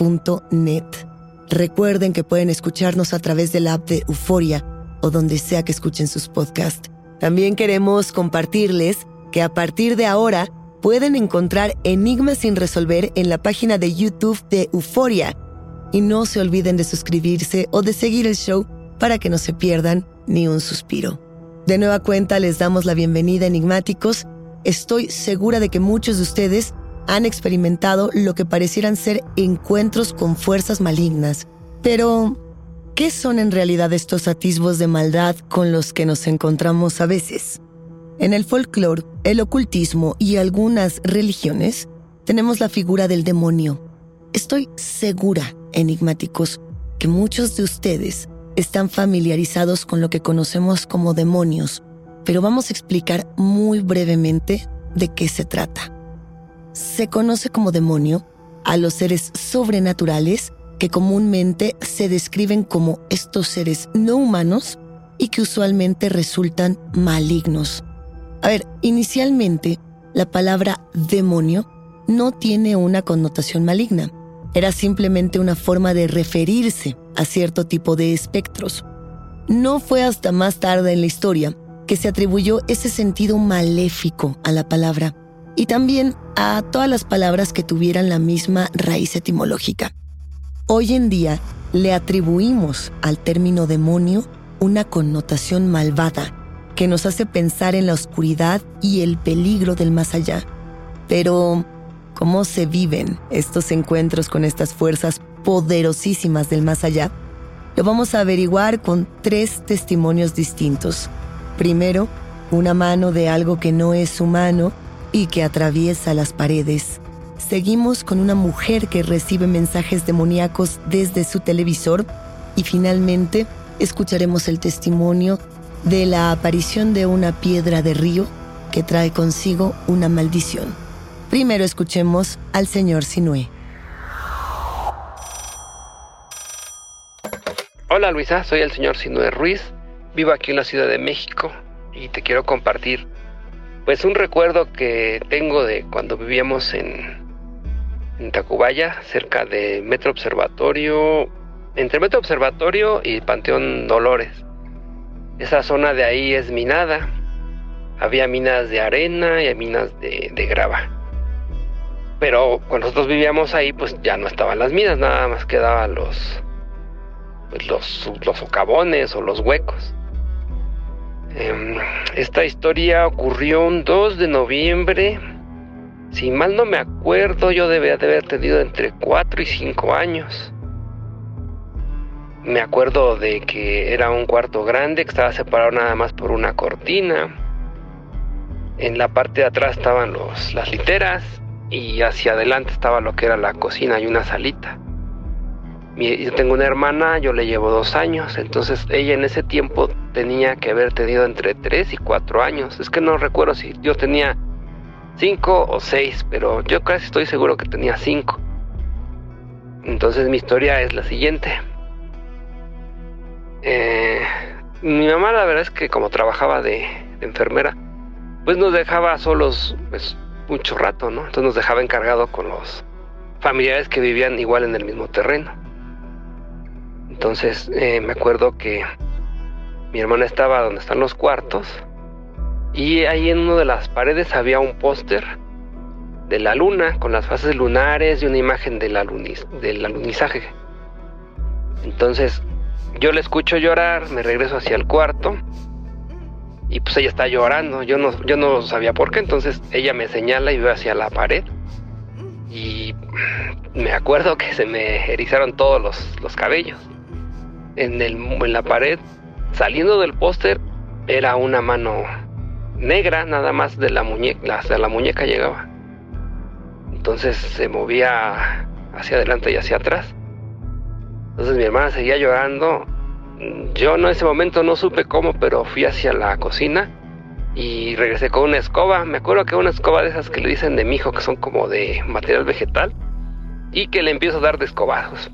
enigmas.univision.net. Recuerden que pueden escucharnos a través de la app de Euforia o donde sea que escuchen sus podcasts. También queremos compartirles que a partir de ahora pueden encontrar Enigmas sin resolver en la página de YouTube de Euforia. Y no se olviden de suscribirse o de seguir el show para que no se pierdan ni un suspiro. De nueva cuenta les damos la bienvenida enigmáticos. Estoy segura de que muchos de ustedes han experimentado lo que parecieran ser encuentros con fuerzas malignas. Pero, ¿qué son en realidad estos atisbos de maldad con los que nos encontramos a veces? En el folclore, el ocultismo y algunas religiones tenemos la figura del demonio. Estoy segura, enigmáticos, que muchos de ustedes están familiarizados con lo que conocemos como demonios, pero vamos a explicar muy brevemente de qué se trata. Se conoce como demonio a los seres sobrenaturales que comúnmente se describen como estos seres no humanos y que usualmente resultan malignos. A ver, inicialmente la palabra demonio no tiene una connotación maligna. Era simplemente una forma de referirse a cierto tipo de espectros. No fue hasta más tarde en la historia que se atribuyó ese sentido maléfico a la palabra y también a todas las palabras que tuvieran la misma raíz etimológica. Hoy en día le atribuimos al término demonio una connotación malvada que nos hace pensar en la oscuridad y el peligro del más allá. Pero, ¿cómo se viven estos encuentros con estas fuerzas poderosísimas del más allá? Lo vamos a averiguar con tres testimonios distintos. Primero, una mano de algo que no es humano y que atraviesa las paredes. Seguimos con una mujer que recibe mensajes demoníacos desde su televisor y finalmente escucharemos el testimonio de la aparición de una piedra de río que trae consigo una maldición. Primero escuchemos al señor Sinué. Hola Luisa, soy el señor Sinué Ruiz, vivo aquí en la Ciudad de México y te quiero compartir pues un recuerdo que tengo de cuando vivíamos en, Tacubaya, cerca de Metro Observatorio, entre Metro Observatorio y Panteón Dolores. Esa zona de ahí es minada. Había minas de arena y minas de, de grava. Pero cuando nosotros vivíamos ahí, pues ya no estaban las minas, nada más quedaban los, pues los, los socavones o los huecos. Em, esta historia ocurrió un 2 de noviembre. Si mal no me acuerdo, yo debía de haber tenido entre 4 y 5 años. Me acuerdo de que era un cuarto grande que estaba separado nada más por una cortina. En la parte de atrás estaban los, las literas y hacia adelante estaba lo que era la cocina y una salita. Yo tengo una hermana, yo le llevo dos años, entonces ella en ese tiempo tenía que haber tenido entre tres y cuatro años. Es que no recuerdo si yo tenía cinco o seis, pero yo casi estoy seguro que tenía cinco. Entonces mi historia es la siguiente. Eh, mi mamá la verdad es que como trabajaba de, enfermera, pues nos dejaba solos pues, mucho rato, ¿no? Entonces nos dejaba encargado con los familiares que vivían igual en el mismo terreno. Entonces eh, me acuerdo que mi hermana estaba donde están los cuartos y ahí en una de las paredes había un póster de la luna con las fases lunares y una imagen del, del alunizaje. Entonces yo le escucho llorar, me regreso hacia el cuarto y pues ella está llorando. Yo no, yo no sabía por qué, entonces ella me señala y veo hacia la pared. Y me acuerdo que se me erizaron todos los, cabellos. En, la pared, saliendo del póster, era una mano negra, nada más de la muñeca, la muñeca llegaba. Entonces se movía hacia adelante y hacia atrás. Entonces mi hermana seguía llorando. Yo en ese momento no supe cómo, pero fui hacia la cocina y regresé con una escoba. Me acuerdo que una escoba de esas que le dicen de mijo, que son como de material vegetal, y que le empiezo a dar de escobazos.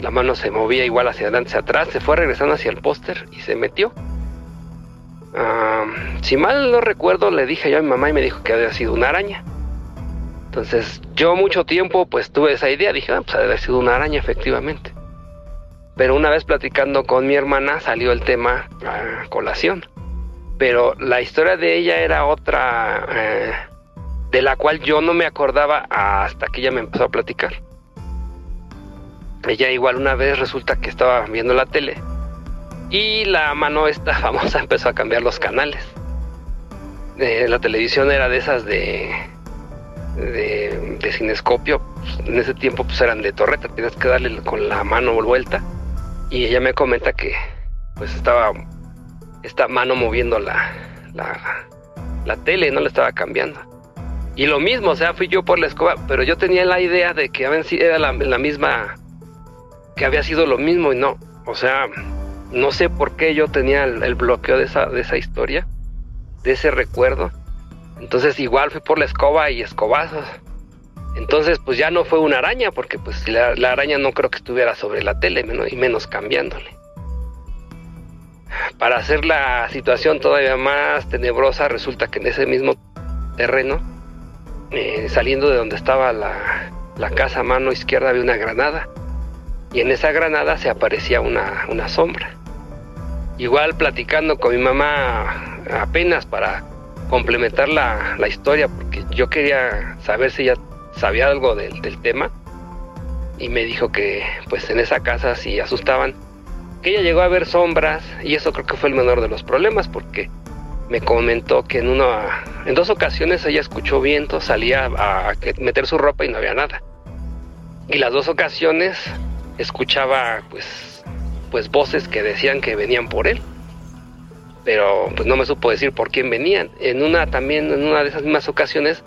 La mano se movía igual hacia adelante, hacia atrás, se fue regresando hacia el póster y se metió. si mal no recuerdo, le dije yo a mi mamá y me dijo que había sido una araña. Entonces yo mucho tiempo pues tuve esa idea, dije, ah, pues ha haber sido una araña efectivamente. Pero una vez platicando con mi hermana salió el tema a colación. Pero la historia de ella era otra eh, de la cual yo no me acordaba hasta que ella me empezó a platicar. Ella igual una vez resulta que estaba viendo la tele y la mano esta famosa empezó a cambiar los canales. Eh, la televisión era de esas de, de, de cinescopio. en ese tiempo pues eran de torreta, tienes que darle con la mano vuelta y ella me comenta que pues estaba esta mano moviendo la, la, tele, no le estaba cambiando. Y lo mismo, o sea, fui yo por la escoba, pero yo tenía la idea de que era la, la misma, que había sido lo mismo y no. O sea, no sé por qué yo tenía el, bloqueo de esa, de esa historia, de ese recuerdo. Entonces igual fui por la escoba y escobazos. Entonces, pues ya no fue una araña, porque pues la, araña no creo que estuviera sobre la tele, y menos cambiándole. Para hacer la situación todavía más tenebrosa, resulta que en ese mismo terreno, eh, saliendo de donde estaba la, la, casa a mano izquierda, había una granada. Y en esa granada se aparecía una, una sombra. Igual platicando con mi mamá apenas para complementar la, la historia, porque yo quería saber si ella sabía algo del, tema y me dijo que pues en esa casa sí asustaban, que ella llegó a ver sombras y eso creo que fue el menor de los problemas porque me comentó que en una en dos ocasiones ella escuchó viento, salía a, meter su ropa y no había nada. Y las dos ocasiones escuchaba pues pues voces que decían que venían por él. pero pues no me supo decir por quién venían. En una también, en una de esas mismas ocasiones,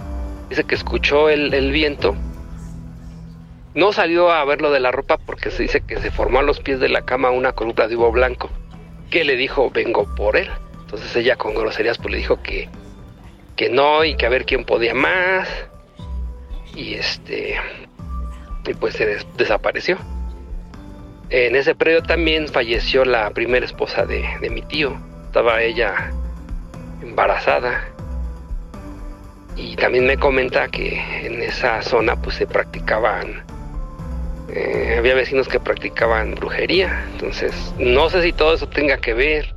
dice que escuchó el, el viento. No salió a ver lo de la ropa porque se dice que se formó a los pies de la cama una columna de huevo blanco, que le dijo vengo por él. Entonces ella con groserías pues le dijo que, que no y que a ver quién podía más. Y este y pues se des- desapareció. En ese periodo también falleció la primera esposa de, de mi tío. Estaba ella embarazada. Y también me comenta que en esa zona pues se practicaban, eh, había vecinos que practicaban brujería. Entonces, no sé si todo eso tenga que ver.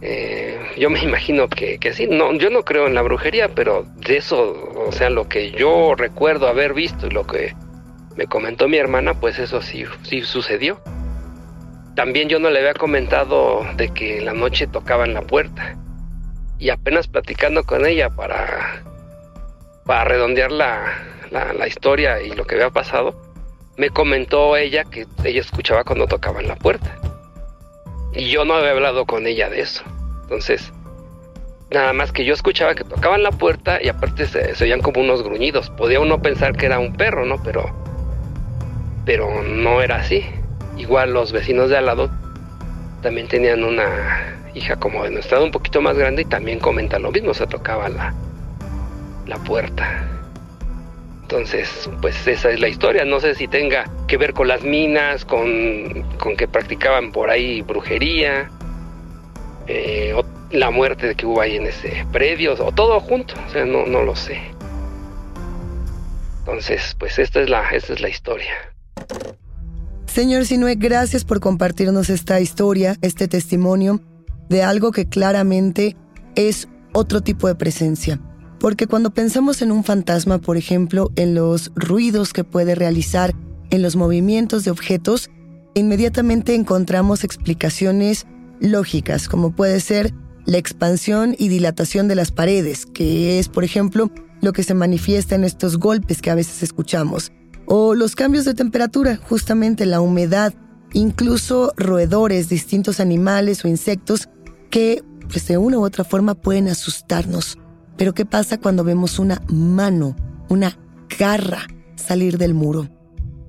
Eh, yo me imagino que, que sí, no, yo no creo en la brujería, pero de eso, o sea, lo que yo recuerdo haber visto y lo que me comentó mi hermana, pues eso sí, sí sucedió. También yo no le había comentado de que en la noche tocaban la puerta. Y apenas platicando con ella para, para redondear la, la, historia y lo que había pasado, me comentó ella que ella escuchaba cuando tocaban la puerta. Y yo no había hablado con ella de eso. Entonces, nada más que yo escuchaba que tocaban la puerta y aparte se, se oían como unos gruñidos. Podía uno pensar que era un perro, ¿no? Pero, pero no era así. Igual los vecinos de al lado también tenían una hija como de nuestra edad un poquito más grande y también comenta lo mismo, se tocaba la, la puerta. Entonces, pues esa es la historia. No sé si tenga que ver con las minas, con, con que practicaban por ahí brujería, eh, o la muerte que hubo ahí en ese predio, o todo junto. O sea, no, no lo sé. Entonces, pues esta es la, esta es la historia. Señor Sinue, gracias por compartirnos esta historia, este testimonio de algo que claramente es otro tipo de presencia. Porque cuando pensamos en un fantasma, por ejemplo, en los ruidos que puede realizar, en los movimientos de objetos, inmediatamente encontramos explicaciones lógicas, como puede ser la expansión y dilatación de las paredes, que es, por ejemplo, lo que se manifiesta en estos golpes que a veces escuchamos, o los cambios de temperatura, justamente la humedad, incluso roedores, distintos animales o insectos que pues de una u otra forma pueden asustarnos. Pero ¿qué pasa cuando vemos una mano, una garra salir del muro?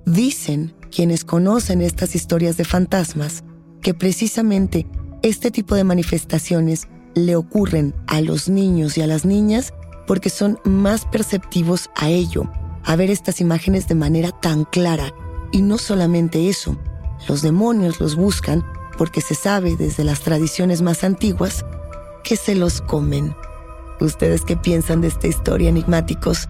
Dicen quienes conocen estas historias de fantasmas que precisamente este tipo de manifestaciones le ocurren a los niños y a las niñas porque son más perceptivos a ello, a ver estas imágenes de manera tan clara. Y no solamente eso, los demonios los buscan porque se sabe desde las tradiciones más antiguas que se los comen. ¿Ustedes qué piensan de esta historia, enigmáticos?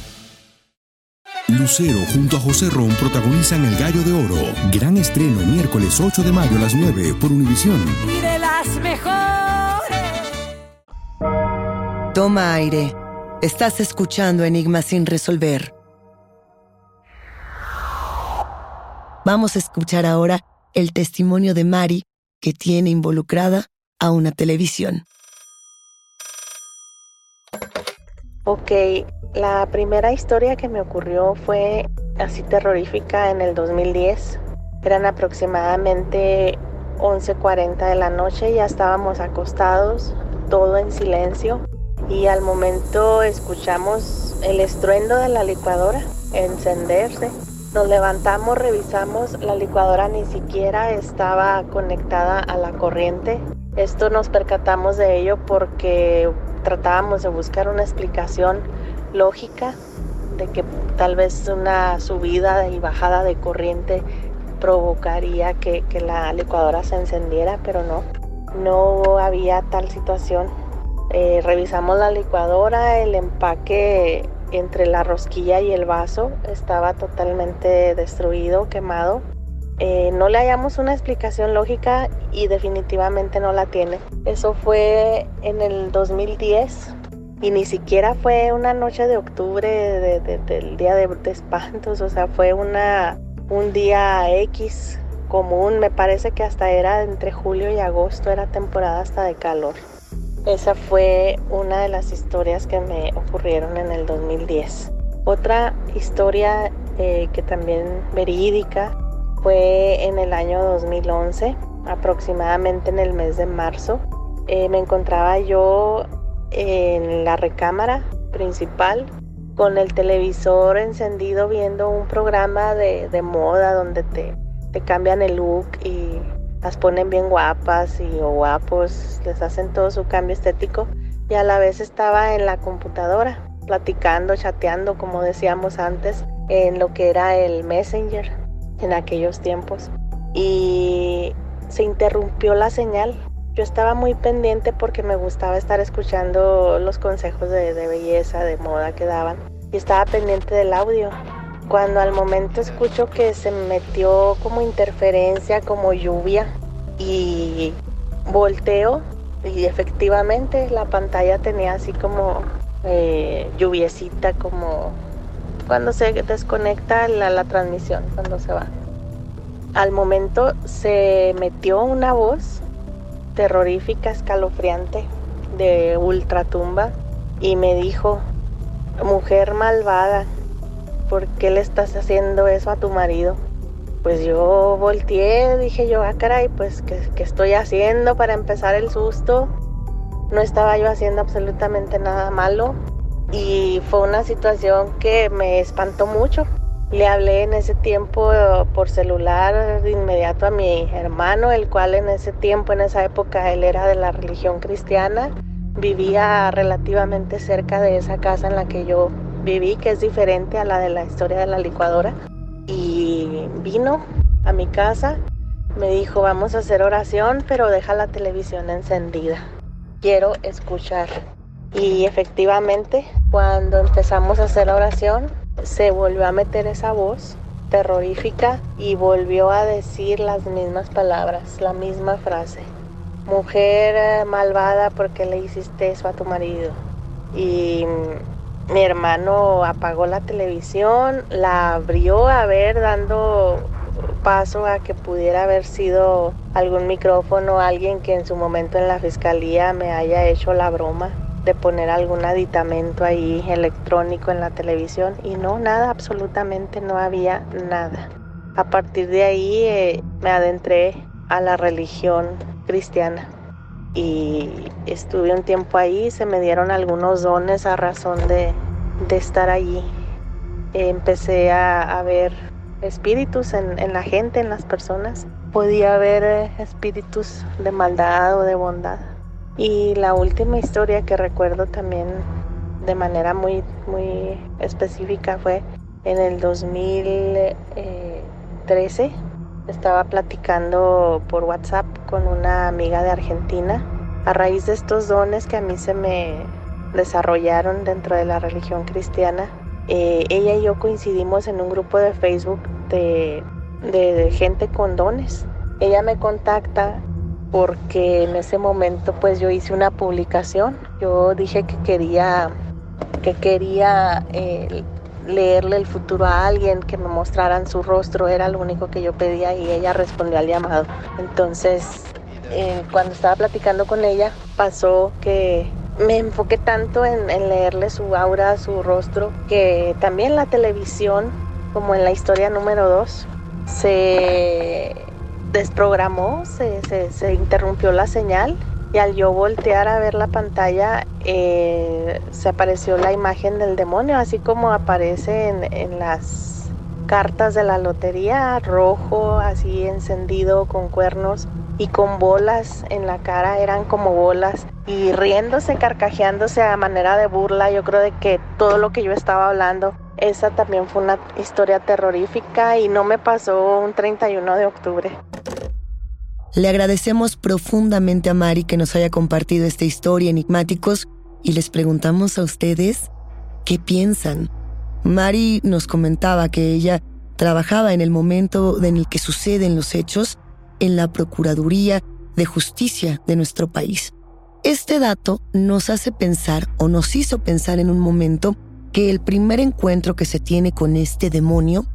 Lucero junto a José Ron protagonizan El Gallo de Oro. Gran estreno miércoles 8 de mayo a las 9 por Univisión. Y de las mejores. Toma aire. Estás escuchando Enigmas sin resolver. Vamos a escuchar ahora el testimonio de Mari, que tiene involucrada a una televisión. Ok, la primera historia que me ocurrió fue así terrorífica en el 2010. Eran aproximadamente 11.40 de la noche, ya estábamos acostados, todo en silencio y al momento escuchamos el estruendo de la licuadora encenderse. Nos levantamos, revisamos, la licuadora ni siquiera estaba conectada a la corriente. Esto nos percatamos de ello porque tratábamos de buscar una explicación lógica de que tal vez una subida y bajada de corriente provocaría que, la licuadora se encendiera, pero no, no había tal situación. Eh, revisamos la licuadora, el empaque entre la rosquilla y el vaso estaba totalmente destruido, quemado. Eh, no le hallamos una explicación lógica y definitivamente no la tiene. Eso fue en el 2010 y ni siquiera fue una noche de octubre del día de, de, espantos, o sea, fue una, un día X común, me parece que hasta era entre julio y agosto, era temporada hasta de calor. Esa fue una de las historias que me ocurrieron en el 2010. Otra historia eh, que también verídica fue en el año 2011, aproximadamente en el mes de marzo. Eh, me encontraba yo en la recámara principal con el televisor encendido viendo un programa de, de moda donde te te cambian el look y las ponen bien guapas y o guapos, les hacen todo su cambio estético y a la vez estaba en la computadora platicando, chateando como decíamos antes en lo que era el Messenger en aquellos tiempos y se interrumpió la señal. Yo estaba muy pendiente porque me gustaba estar escuchando los consejos de, belleza, de moda que daban y estaba pendiente del audio cuando al momento escucho que se metió como interferencia, como lluvia y volteo y efectivamente la pantalla tenía así como eh, lluviecita, como cuando se desconecta la transmisión, cuando se va. Al momento se metió una voz terrorífica, escalofriante, de ultratumba y me dijo, mujer malvada, ¿por qué le estás haciendo eso a tu marido? Pues yo volteé, dije yo, ah, caray, pues, ¿qué, ¿qué, estoy haciendo para empezar el susto? No estaba yo haciendo absolutamente nada malo y fue una situación que me espantó mucho. Le hablé en ese tiempo por celular de inmediato a mi hermano, el cual en ese tiempo, en esa época, él era de la religión cristiana. Vivía relativamente cerca de esa casa en la que yo viví, que es diferente a la de la historia de la licuadora. Y vino a mi casa, me dijo, vamos a hacer oración, pero deja la televisión encendida. Quiero escuchar. Y efectivamente, cuando empezamos a hacer oración, se volvió a meter esa voz terrorífica y volvió a decir las mismas palabras, la misma frase. Mujer eh, malvada, porque le hiciste eso a tu marido? Y mi hermano apagó la televisión, la abrió a ver dando paso a que pudiera haber sido algún micrófono, alguien que en su momento en la fiscalía me haya hecho la broma de poner algún aditamento ahí electrónico en la televisión y no, nada, absolutamente no había nada. A partir de ahí eh, me adentré a la religión cristiana y estuve un tiempo ahí, se me dieron algunos dones a razón de, de estar allí. Empecé a, a ver espíritus en, en, la gente, en las personas. Podía ver eh, espíritus de maldad o de bondad. Y la última historia que recuerdo también de manera muy, muy específica fue en el 2013 estaba platicando por WhatsApp con una amiga de Argentina a raíz de estos dones que a mí se me desarrollaron dentro de la religión cristiana. Eh, ella y yo coincidimos en un grupo de Facebook de, de, de gente con dones. Ella me contacta porque en ese momento pues yo hice una publicación. Yo dije que quería que quería eh, leerle el futuro a alguien, que me mostraran su rostro, era lo único que yo pedía y ella respondió al llamado. Entonces, eh, cuando estaba platicando con ella, pasó que me enfoqué tanto en, leerle su aura, su rostro, que también la televisión, como en la historia número 2, se desprogramó, se, se, interrumpió la señal y al yo voltear a ver la pantalla eh, se apareció la imagen del demonio, así como aparece en, en, las cartas de la lotería, rojo, así encendido con cuernos. y con bolas en la cara, eran como bolas y riéndose, carcajeándose a manera de burla. Yo creo de que todo lo que yo estaba hablando, esa también fue una historia terrorífica y no me pasó un 31 de octubre. Le agradecemos profundamente a Mari que nos haya compartido esta historia enigmáticos y les preguntamos a ustedes qué piensan. Mari nos comentaba que ella trabajaba en el momento en el que suceden los hechos en la Procuraduría de Justicia de nuestro país. Este dato nos hace pensar o nos hizo pensar en un momento que el primer encuentro que se tiene con este demonio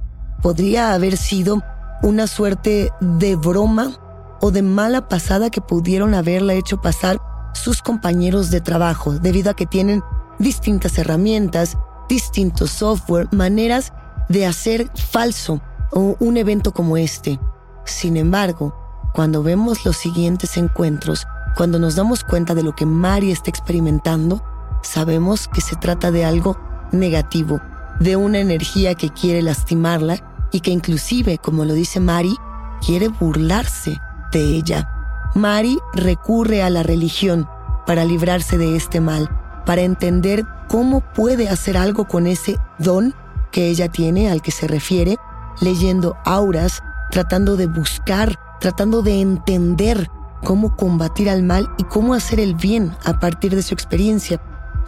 podría haber sido una suerte de broma o de mala pasada que pudieron haberla hecho pasar sus compañeros de trabajo, debido a que tienen distintas herramientas, distintos software, maneras de hacer falso un evento como este. Sin embargo, cuando vemos los siguientes encuentros, cuando nos damos cuenta de lo que Mari está experimentando, sabemos que se trata de algo negativo, de una energía que quiere lastimarla y que inclusive, como lo dice Mari, quiere burlarse de ella. Mari recurre a la religión para librarse de este mal, para entender cómo puede hacer algo con ese don que ella tiene al que se refiere, leyendo auras, tratando de buscar, tratando de entender cómo combatir al mal y cómo hacer el bien a partir de su experiencia.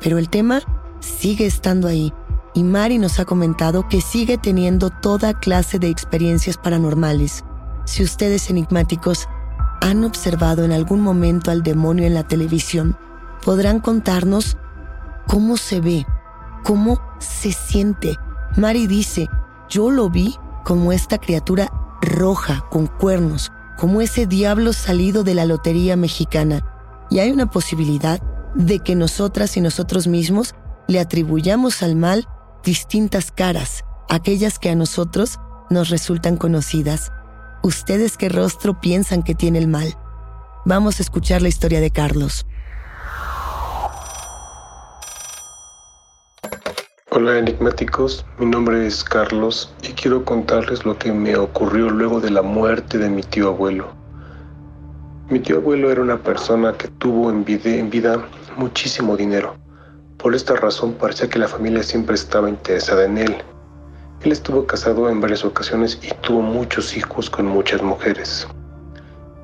Pero el tema sigue estando ahí y Mari nos ha comentado que sigue teniendo toda clase de experiencias paranormales. Si ustedes enigmáticos han observado en algún momento al demonio en la televisión, podrán contarnos cómo se ve, cómo se siente. Mari dice, yo lo vi como esta criatura roja con cuernos, como ese diablo salido de la lotería mexicana. Y hay una posibilidad de que nosotras y nosotros mismos le atribuyamos al mal distintas caras, aquellas que a nosotros nos resultan conocidas. ¿Ustedes qué rostro piensan que tiene el mal? Vamos a escuchar la historia de Carlos. Hola enigmáticos, mi nombre es Carlos y quiero contarles lo que me ocurrió luego de la muerte de mi tío abuelo. Mi tío abuelo era una persona que tuvo en vida, en vida muchísimo dinero. Por esta razón parecía que la familia siempre estaba interesada en él él estuvo casado en varias ocasiones y tuvo muchos hijos con muchas mujeres.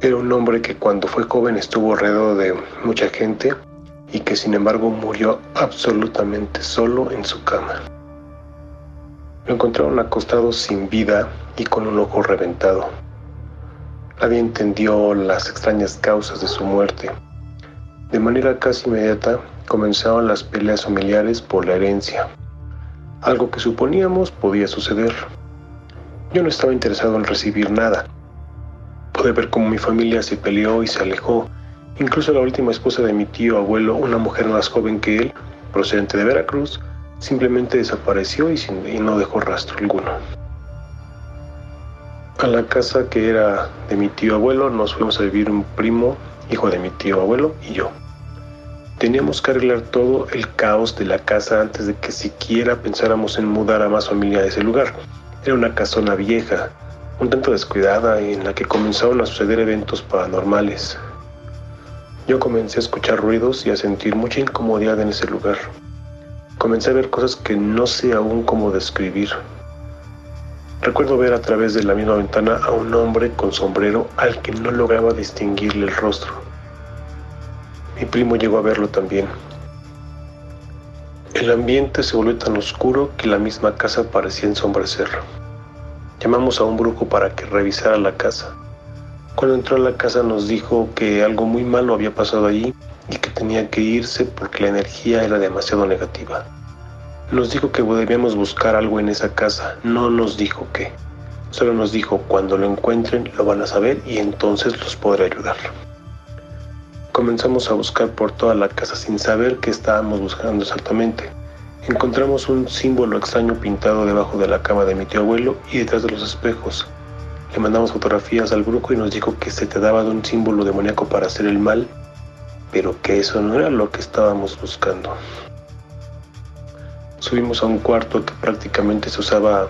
Era un hombre que cuando fue joven estuvo alrededor de mucha gente y que sin embargo murió absolutamente solo en su cama. Lo encontraron acostado sin vida y con un ojo reventado. Nadie entendió las extrañas causas de su muerte. De manera casi inmediata comenzaron las peleas familiares por la herencia algo que suponíamos podía suceder. Yo no estaba interesado en recibir nada. Pude ver cómo mi familia se peleó y se alejó. Incluso la última esposa de mi tío abuelo, una mujer más joven que él, procedente de Veracruz, simplemente desapareció y, no dejó rastro alguno. A la casa que era de mi tío abuelo nos fuimos a vivir un primo, hijo de mi tío abuelo, y yo. Teníamos que arreglar todo el caos de la casa antes de que siquiera pensáramos en mudar a más familia a ese lugar. Era una casona vieja, un tanto descuidada en la que comenzaron a suceder eventos paranormales. Yo comencé a escuchar ruidos y a sentir mucha incomodidad en ese lugar. Comencé a ver cosas que no sé aún cómo describir. Recuerdo ver a través de la misma ventana a un hombre con sombrero al que no lograba distinguirle el rostro. Mi primo llegó a verlo también. El ambiente se volvió tan oscuro que la misma casa parecía ensombrecer. Llamamos a un brujo para que revisara la casa. Cuando entró a la casa nos dijo que algo muy malo había pasado allí y que tenía que irse porque la energía era demasiado negativa. Nos dijo que debíamos buscar algo en esa casa, no nos dijo qué. Solo nos dijo cuando lo encuentren lo van a saber y entonces los podré ayudar. Comenzamos a buscar por toda la casa sin saber qué estábamos buscando exactamente. Encontramos un símbolo extraño pintado debajo de la cama de mi tío abuelo y detrás de los espejos. Le mandamos fotografías al grupo y nos dijo que se trataba de un símbolo demoníaco para hacer el mal, pero que eso no era lo que estábamos buscando. Subimos a un cuarto que prácticamente se usaba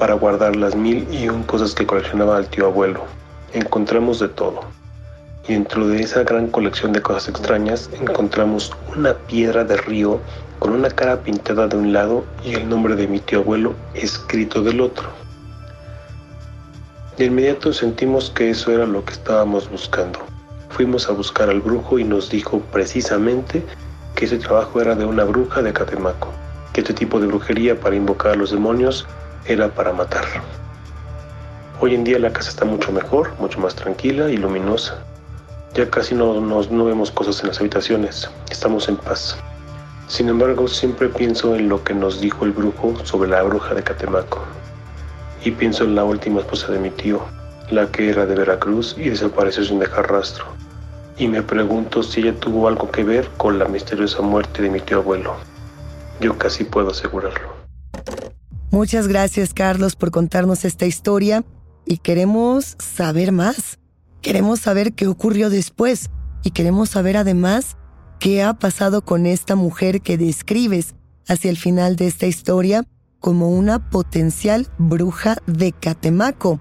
para guardar las mil y un cosas que coleccionaba el tío abuelo. Encontramos de todo dentro de esa gran colección de cosas extrañas encontramos una piedra de río con una cara pintada de un lado y el nombre de mi tío abuelo escrito del otro. De inmediato sentimos que eso era lo que estábamos buscando. Fuimos a buscar al brujo y nos dijo precisamente que ese trabajo era de una bruja de Catemaco, que este tipo de brujería para invocar a los demonios era para matar. Hoy en día la casa está mucho mejor, mucho más tranquila y luminosa. Ya casi no, no vemos cosas en las habitaciones, estamos en paz. Sin embargo, siempre pienso en lo que nos dijo el brujo sobre la bruja de Catemaco. Y pienso en la última esposa de mi tío, la que era de Veracruz y desapareció sin dejar rastro. Y me pregunto si ella tuvo algo que ver con la misteriosa muerte de mi tío abuelo. Yo casi puedo asegurarlo. Muchas gracias Carlos por contarnos esta historia y queremos saber más. Queremos saber qué ocurrió después y queremos saber además qué ha pasado con esta mujer que describes hacia el final de esta historia como una potencial bruja de Catemaco.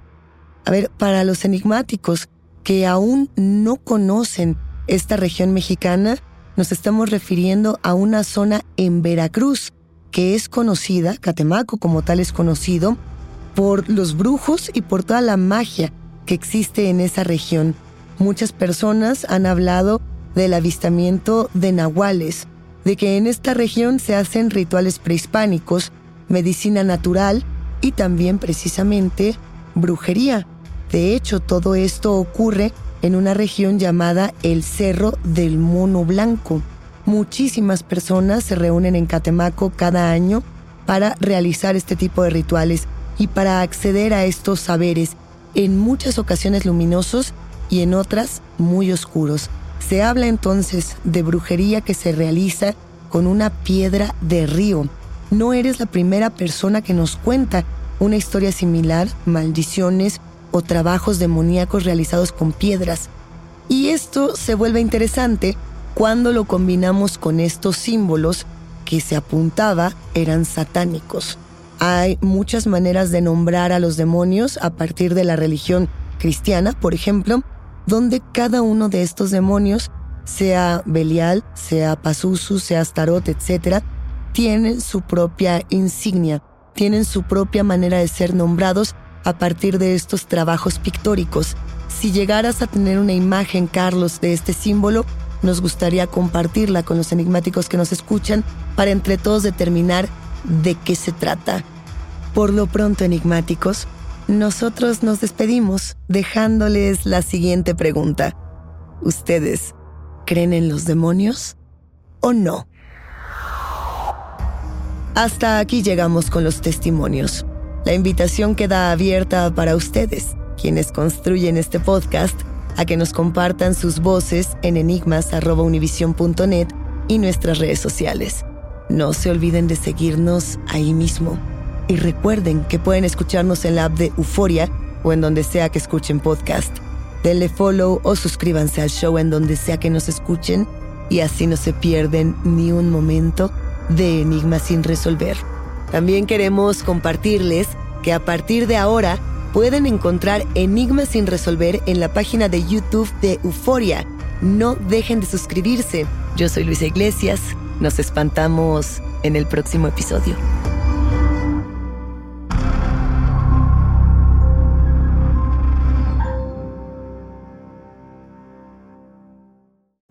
A ver, para los enigmáticos que aún no conocen esta región mexicana, nos estamos refiriendo a una zona en Veracruz que es conocida, Catemaco como tal es conocido, por los brujos y por toda la magia que existe en esa región. Muchas personas han hablado del avistamiento de nahuales, de que en esta región se hacen rituales prehispánicos, medicina natural y también precisamente brujería. De hecho, todo esto ocurre en una región llamada el Cerro del Mono Blanco. Muchísimas personas se reúnen en Catemaco cada año para realizar este tipo de rituales y para acceder a estos saberes, en muchas ocasiones luminosos y en otras muy oscuros. Se habla entonces de brujería que se realiza con una piedra de río. No eres la primera persona que nos cuenta una historia similar, maldiciones o trabajos demoníacos realizados con piedras. Y esto se vuelve interesante cuando lo combinamos con estos símbolos que se apuntaba eran satánicos. Hay muchas maneras de nombrar a los demonios a partir de la religión cristiana, por ejemplo, donde cada uno de estos demonios, sea Belial, sea Pazuzu, sea Astarot, etc., tienen su propia insignia, tienen su propia manera de ser nombrados a partir de estos trabajos pictóricos. Si llegaras a tener una imagen, Carlos, de este símbolo, nos gustaría compartirla con los enigmáticos que nos escuchan para entre todos determinar de qué se trata. Por lo pronto, enigmáticos, nosotros nos despedimos dejándoles la siguiente pregunta. ¿Ustedes creen en los demonios o no? Hasta aquí llegamos con los testimonios. La invitación queda abierta para ustedes, quienes construyen este podcast, a que nos compartan sus voces en enigmas.univision.net y nuestras redes sociales. No se olviden de seguirnos ahí mismo. Y recuerden que pueden escucharnos en la app de Euforia o en donde sea que escuchen podcast. Denle follow o suscríbanse al show en donde sea que nos escuchen y así no se pierden ni un momento de Enigmas sin resolver. También queremos compartirles que a partir de ahora pueden encontrar Enigmas sin resolver en la página de YouTube de Euforia. No dejen de suscribirse. Yo soy Luisa Iglesias. Nos espantamos en el próximo episodio.